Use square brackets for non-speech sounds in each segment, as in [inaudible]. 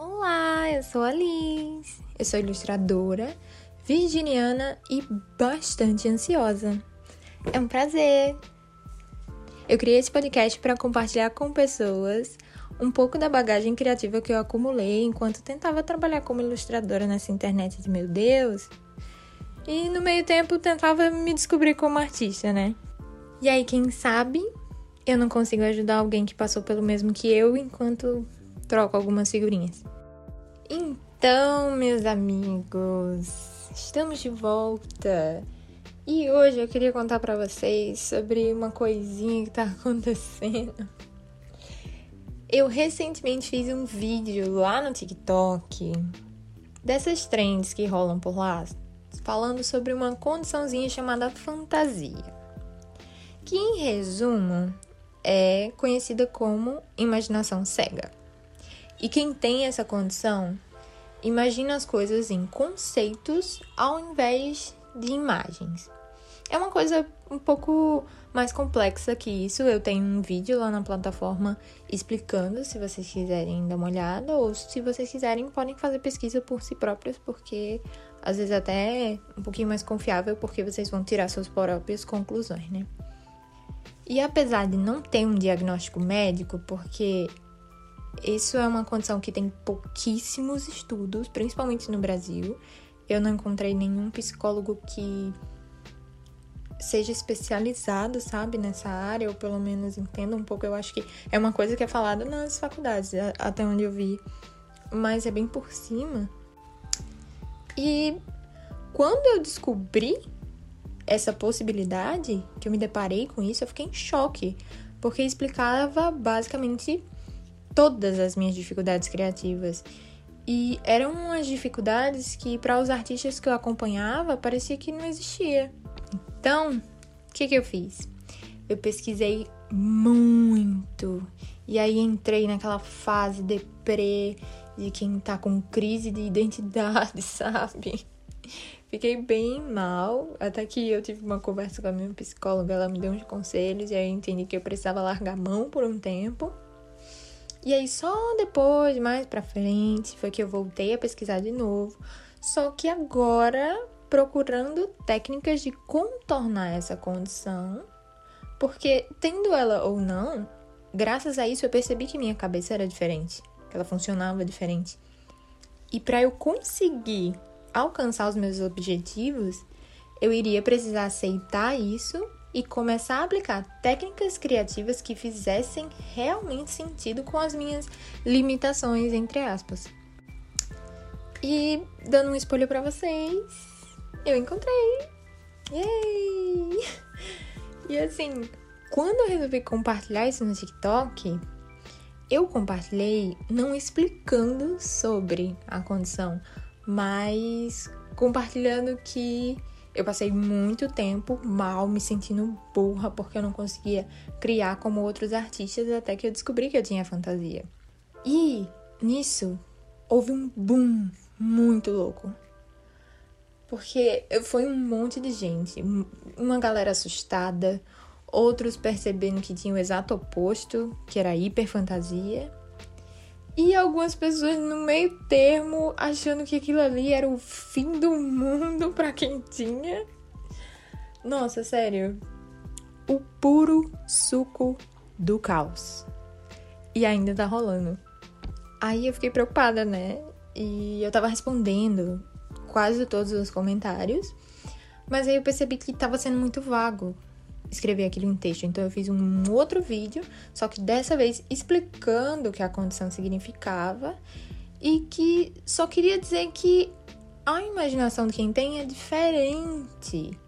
Olá, eu sou a Liz. Eu sou ilustradora, virginiana e bastante ansiosa. É um prazer. Eu criei esse podcast para compartilhar com pessoas um pouco da bagagem criativa que eu acumulei enquanto tentava trabalhar como ilustradora nessa internet de meu Deus. E no meio tempo tentava me descobrir como artista, né? E aí, quem sabe, eu não consigo ajudar alguém que passou pelo mesmo que eu enquanto troco algumas figurinhas. Então, meus amigos, estamos de volta. E hoje eu queria contar para vocês sobre uma coisinha que tá [laughs] acontecendo. Eu recentemente fiz um vídeo lá no TikTok dessas trends que rolam por lá, falando sobre uma condiçãozinha chamada fantasia, que em resumo é conhecida como imaginação cega. E quem tem essa condição imagina as coisas em conceitos ao invés de imagens. É uma coisa um pouco mais complexa que isso. Eu tenho um vídeo lá na plataforma explicando, se vocês quiserem dar uma olhada, ou se vocês quiserem, podem fazer pesquisa por si próprios, porque às vezes até é um pouquinho mais confiável, porque vocês vão tirar suas próprias conclusões, né? E apesar de não ter um diagnóstico médico, porque isso é uma condição que tem pouquíssimos estudos, principalmente no Brasil. Eu não encontrei nenhum psicólogo que seja especializado, sabe, nessa área, ou pelo menos entenda um pouco. Eu acho que é uma coisa que é falada nas faculdades, até onde eu vi, mas é bem por cima. E quando eu descobri essa possibilidade, que eu me deparei com isso, eu fiquei em choque, porque explicava basicamente todas as minhas dificuldades criativas. E eram umas dificuldades que, para os artistas que eu acompanhava, parecia que não existia. Então, o que, que eu fiz? Eu pesquisei muito. E aí entrei naquela fase deprê de quem tá com crise de identidade, [laughs] sabe? Fiquei bem mal, até que eu tive uma conversa com a minha psicóloga, ela me deu uns conselhos e aí eu entendi que eu precisava largar a mão por um tempo e aí só depois, mais pra frente, foi que eu voltei a pesquisar de novo. Só que agora procurando técnicas de contornar essa condição, porque tendo ela ou não, graças a isso eu percebi que minha cabeça era diferente, que ela funcionava diferente. E para eu conseguir alcançar os meus objetivos, eu iria precisar aceitar isso e começar a aplicar técnicas criativas que fizessem realmente sentido com as minhas limitações, entre aspas. E dando um spoiler para vocês, eu encontrei. Yay! [laughs] E assim, quando eu resolvi compartilhar isso no TikTok, eu compartilhei não explicando sobre a condição, mas compartilhando que eu passei muito tempo mal, me sentindo burra porque eu não conseguia criar como outros artistas até que eu descobri que eu tinha fantasia. E nisso houve um boom muito louco. Porque foi um monte de gente, uma galera assustada, outros percebendo que tinha o exato oposto, que era hiperfantasia, e algumas pessoas no meio termo achando que aquilo ali era o fim do mundo [laughs] para quem tinha. Nossa, sério. O puro suco do caos. E ainda tá rolando. Aí eu fiquei preocupada, né? E eu tava respondendo quase todos os comentários. Mas aí eu percebi que tava sendo muito vago escrever aquilo em texto. Então eu fiz um outro vídeo, só que dessa vez explicando o que a condição significava e que só queria dizer que a imaginação de quem tem é diferente.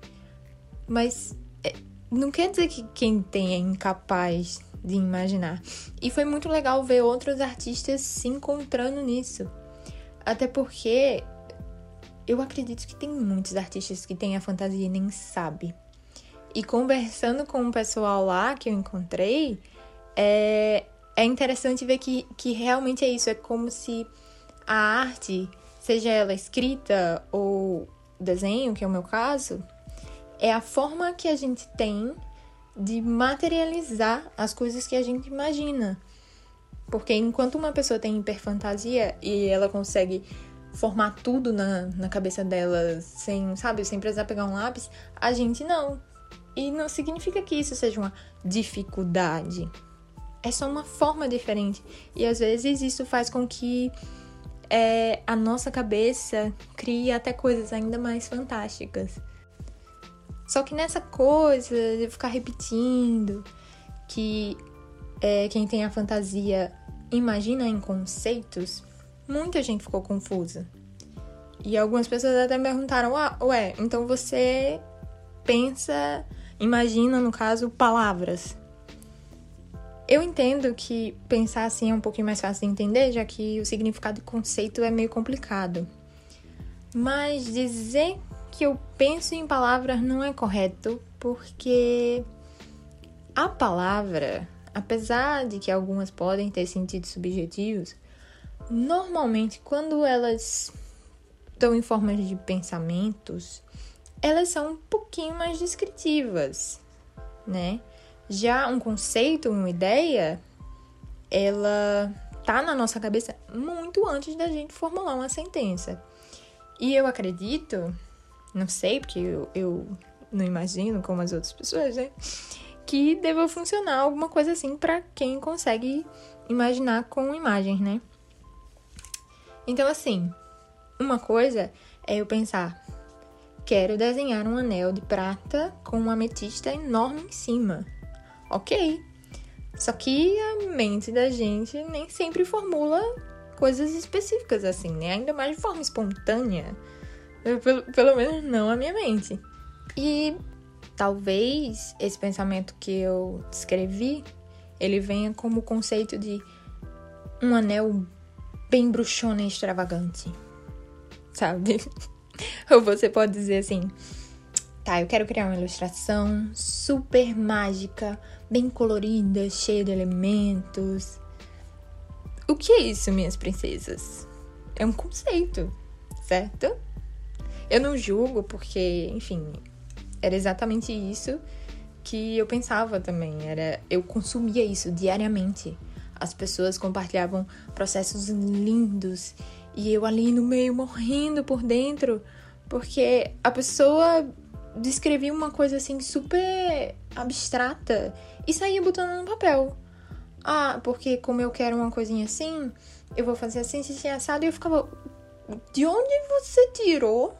Mas é, não quer dizer que quem tem é incapaz de imaginar. E foi muito legal ver outros artistas se encontrando nisso. Até porque eu acredito que tem muitos artistas que têm a fantasia e nem sabe. E conversando com o pessoal lá que eu encontrei, é, é interessante ver que, que realmente é isso. É como se a arte, seja ela escrita ou desenho, que é o meu caso, é a forma que a gente tem de materializar as coisas que a gente imagina. Porque enquanto uma pessoa tem hiperfantasia e ela consegue formar tudo na, na cabeça dela sem, sabe, sem precisar pegar um lápis, a gente não. E não significa que isso seja uma dificuldade. É só uma forma diferente. E às vezes isso faz com que é, a nossa cabeça crie até coisas ainda mais fantásticas. Só que nessa coisa de ficar repetindo que é, quem tem a fantasia imagina em conceitos, muita gente ficou confusa. E algumas pessoas até me perguntaram: ah, ué, então você pensa, imagina, no caso, palavras. Eu entendo que pensar assim é um pouquinho mais fácil de entender, já que o significado e conceito é meio complicado. Mas dizer que eu penso em palavras não é correto, porque a palavra, apesar de que algumas podem ter sentidos subjetivos, normalmente quando elas estão em formas de pensamentos, elas são um pouquinho mais descritivas, né? Já um conceito, uma ideia, ela tá na nossa cabeça muito antes da gente formular uma sentença. E eu acredito, não sei, porque eu, eu não imagino como as outras pessoas, né? Que deva funcionar alguma coisa assim para quem consegue imaginar com imagens, né? Então, assim, uma coisa é eu pensar, quero desenhar um anel de prata com uma ametista enorme em cima. Ok. Só que a mente da gente nem sempre formula coisas específicas assim, né? Ainda mais de forma espontânea. Pelo, pelo menos não a minha mente. E talvez esse pensamento que eu descrevi, ele venha como conceito de um anel bem bruxona e extravagante. Sabe? [laughs] [laughs] Ou você pode dizer assim: tá, eu quero criar uma ilustração super mágica, bem colorida, cheia de elementos. O que é isso, minhas princesas? É um conceito, certo? Eu não julgo porque, enfim, era exatamente isso que eu pensava também. Era, eu consumia isso diariamente. As pessoas compartilhavam processos lindos e eu ali no meio morrendo por dentro, porque a pessoa descrevia uma coisa assim super abstrata e saía botando no papel. Ah, porque como eu quero uma coisinha assim, eu vou fazer assim, assim, assado. E eu ficava, de onde você tirou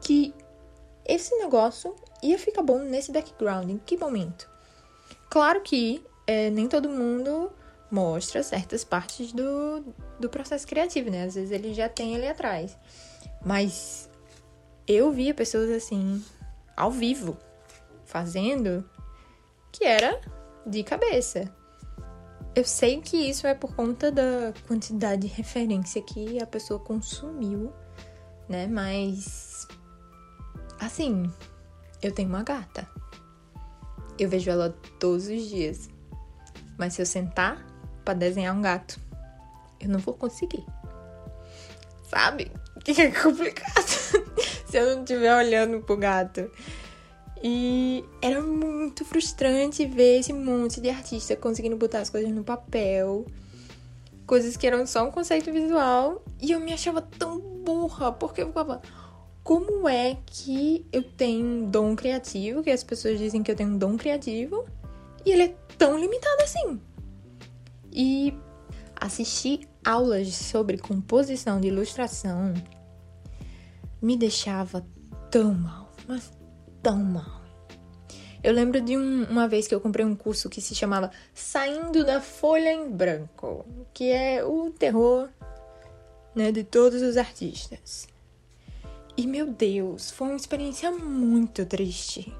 que esse negócio ia ficar bom nesse background? Em que momento? Claro que é, nem todo mundo mostra certas partes do, do processo criativo, né? Às vezes ele já tem ali atrás. Mas eu via pessoas assim, ao vivo, fazendo, que era de cabeça. Eu sei que isso é por conta da quantidade de referência que a pessoa consumiu, né? Mas. Assim, eu tenho uma gata. Eu vejo ela todos os dias. Mas se eu sentar para desenhar um gato, eu não vou conseguir. Sabe? [laughs] Que é complicado [laughs] se eu não estiver olhando pro gato. E era muito frustrante ver esse monte de artista conseguindo botar as coisas no papel. Coisas que eram só um conceito visual. E eu me achava tão burra, porque eu ficava. Como é que eu tenho um dom criativo? Que as pessoas dizem que eu tenho um dom criativo. E ele é tão limitado assim. E assistir aulas sobre composição de ilustração me deixava tão mal, mas tão mal. Eu lembro de um, uma vez que eu comprei um curso que se chamava Saindo da Folha em Branco, que é o terror né, de todos os artistas. E meu Deus, foi uma experiência muito triste.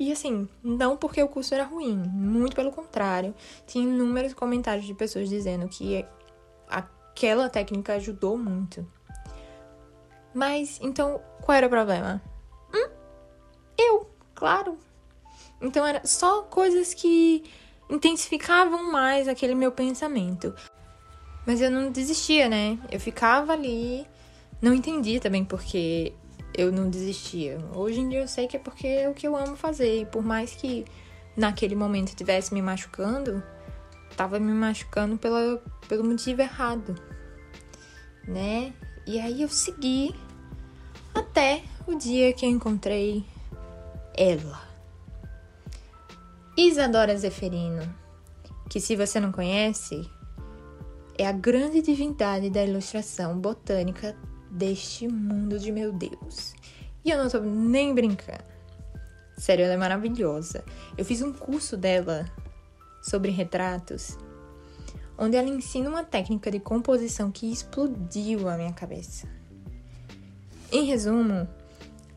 E assim, não porque o curso era ruim, muito pelo contrário. Tinha inúmeros comentários de pessoas dizendo que aquela técnica ajudou muito. Mas então, qual era o problema? Hum? Eu, claro. Então era só coisas que intensificavam mais aquele meu pensamento. Mas eu não desistia, né? Eu ficava ali, não entendia também porque eu não desistia. Hoje em dia eu sei que é porque é o que eu amo fazer. E por mais que naquele momento estivesse me machucando, tava me machucando pela, pelo motivo errado, né? E aí eu segui até o dia que eu encontrei ela. Isadora Zeferino, que se você não conhece, é a grande divindade da ilustração botânica deste mundo de meu Deus. E eu não tô nem brincando. Sério, ela é maravilhosa. Eu fiz um curso dela sobre retratos, onde ela ensina uma técnica de composição que explodiu a minha cabeça. Em resumo,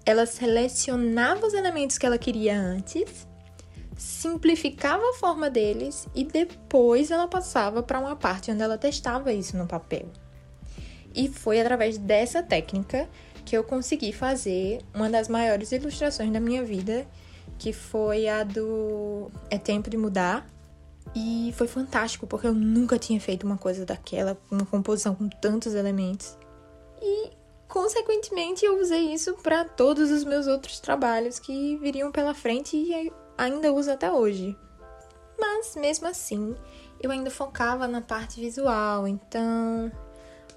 ela selecionava os elementos que ela queria antes, simplificava a forma deles e depois ela passava para uma parte onde ela testava isso no papel. E foi através dessa técnica que eu consegui fazer uma das maiores ilustrações da minha vida, que foi a do É Tempo de Mudar. E foi fantástico, porque eu nunca tinha feito uma coisa daquela, uma composição com tantos elementos. E, consequentemente, eu usei isso para todos os meus outros trabalhos que viriam pela frente e ainda uso até hoje. Mas, mesmo assim, eu ainda focava na parte visual, então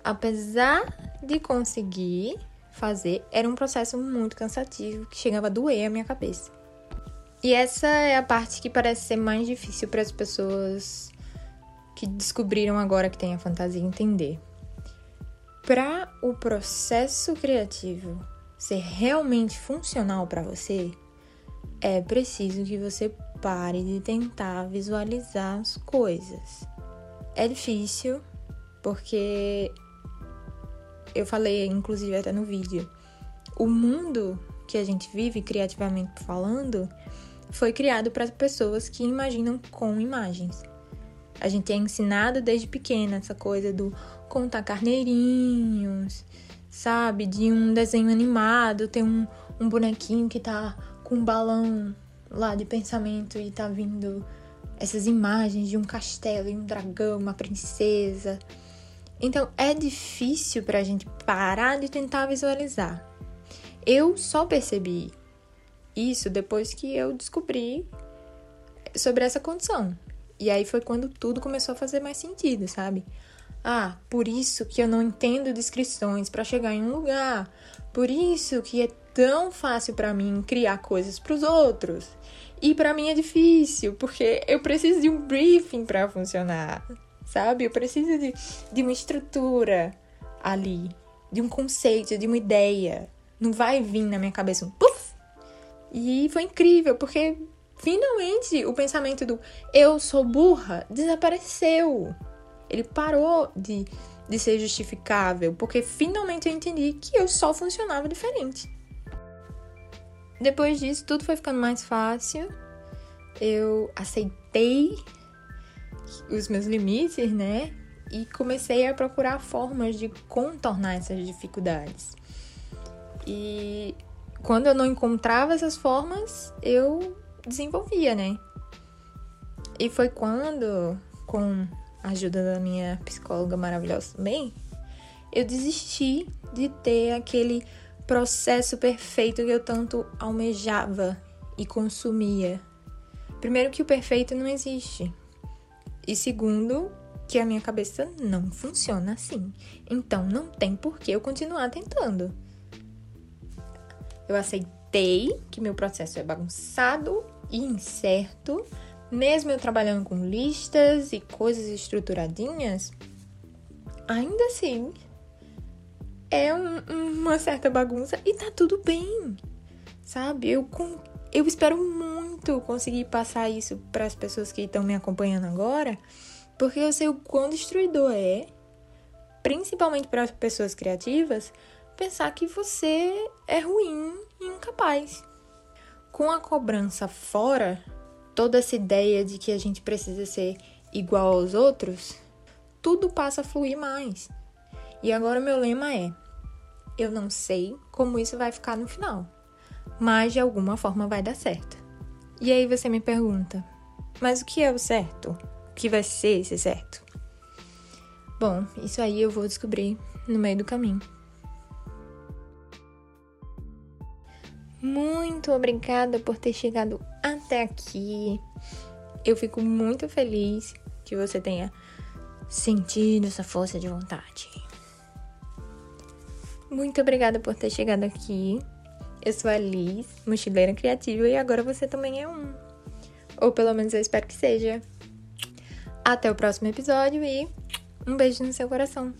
apesar de conseguir fazer, era um processo muito cansativo que chegava a doer a minha cabeça. E essa é a parte que parece ser mais difícil para as pessoas que descobriram agora que tem a fantasia entender. Para o processo criativo ser realmente funcional para você, é preciso que você pare de tentar visualizar as coisas. É difícil, porque eu falei, inclusive, até no vídeo. O mundo que a gente vive, criativamente falando, foi criado para pessoas que imaginam com imagens. A gente é ensinado desde pequena essa coisa do contar carneirinhos, sabe? De um desenho animado, tem um, um bonequinho que tá com um balão lá de pensamento e tá vindo essas imagens de um castelo e um dragão, uma princesa. Então é difícil para a gente parar de tentar visualizar. Eu só percebi isso depois que eu descobri sobre essa condição. E aí foi quando tudo começou a fazer mais sentido, sabe? Ah, por isso que eu não entendo descrições para chegar em um lugar. Por isso que é tão fácil para mim criar coisas para os outros. E para mim é difícil, porque eu preciso de um briefing para funcionar sabe? Eu preciso de, de uma estrutura ali, de um conceito, de uma ideia. Não vai vir na minha cabeça um puff! E foi incrível, porque finalmente o pensamento do eu sou burra desapareceu. Ele parou de, de ser justificável, porque finalmente eu entendi que eu só funcionava diferente. Depois disso, tudo foi ficando mais fácil. Eu aceitei os meus limites, né? E comecei a procurar formas de contornar essas dificuldades. E quando eu não encontrava essas formas, eu desenvolvia, né? E foi quando, com a ajuda da minha psicóloga maravilhosa também, eu desisti de ter aquele processo perfeito que eu tanto almejava e consumia. Primeiro que o perfeito não existe. E segundo, que a minha cabeça não funciona assim. Então não tem por que eu continuar tentando. Eu aceitei que meu processo é bagunçado e incerto, mesmo eu trabalhando com listas e coisas estruturadinhas, ainda assim é um, uma certa bagunça e tá tudo bem, sabe? Eu, eu espero muito conseguir passar isso para as pessoas que estão me acompanhando agora, porque eu sei o quão destruidor é, principalmente para as pessoas criativas, pensar que você é ruim e incapaz. Com a cobrança fora, toda essa ideia de que a gente precisa ser igual aos outros, tudo passa a fluir mais. E agora meu lema é: eu não sei como isso vai ficar no final mas de alguma forma vai dar certo. E aí você me pergunta: mas o que é o certo? O que vai ser esse certo? Bom, isso aí eu vou descobrir no meio do caminho. Muito obrigada por ter chegado até aqui. Eu fico muito feliz que você tenha sentido essa força de vontade. Muito obrigada por ter chegado aqui. Eu sou a Liz, mochileira criativa, e agora você também é um. Ou pelo menos eu espero que seja. Até o próximo episódio e um beijo no seu coração.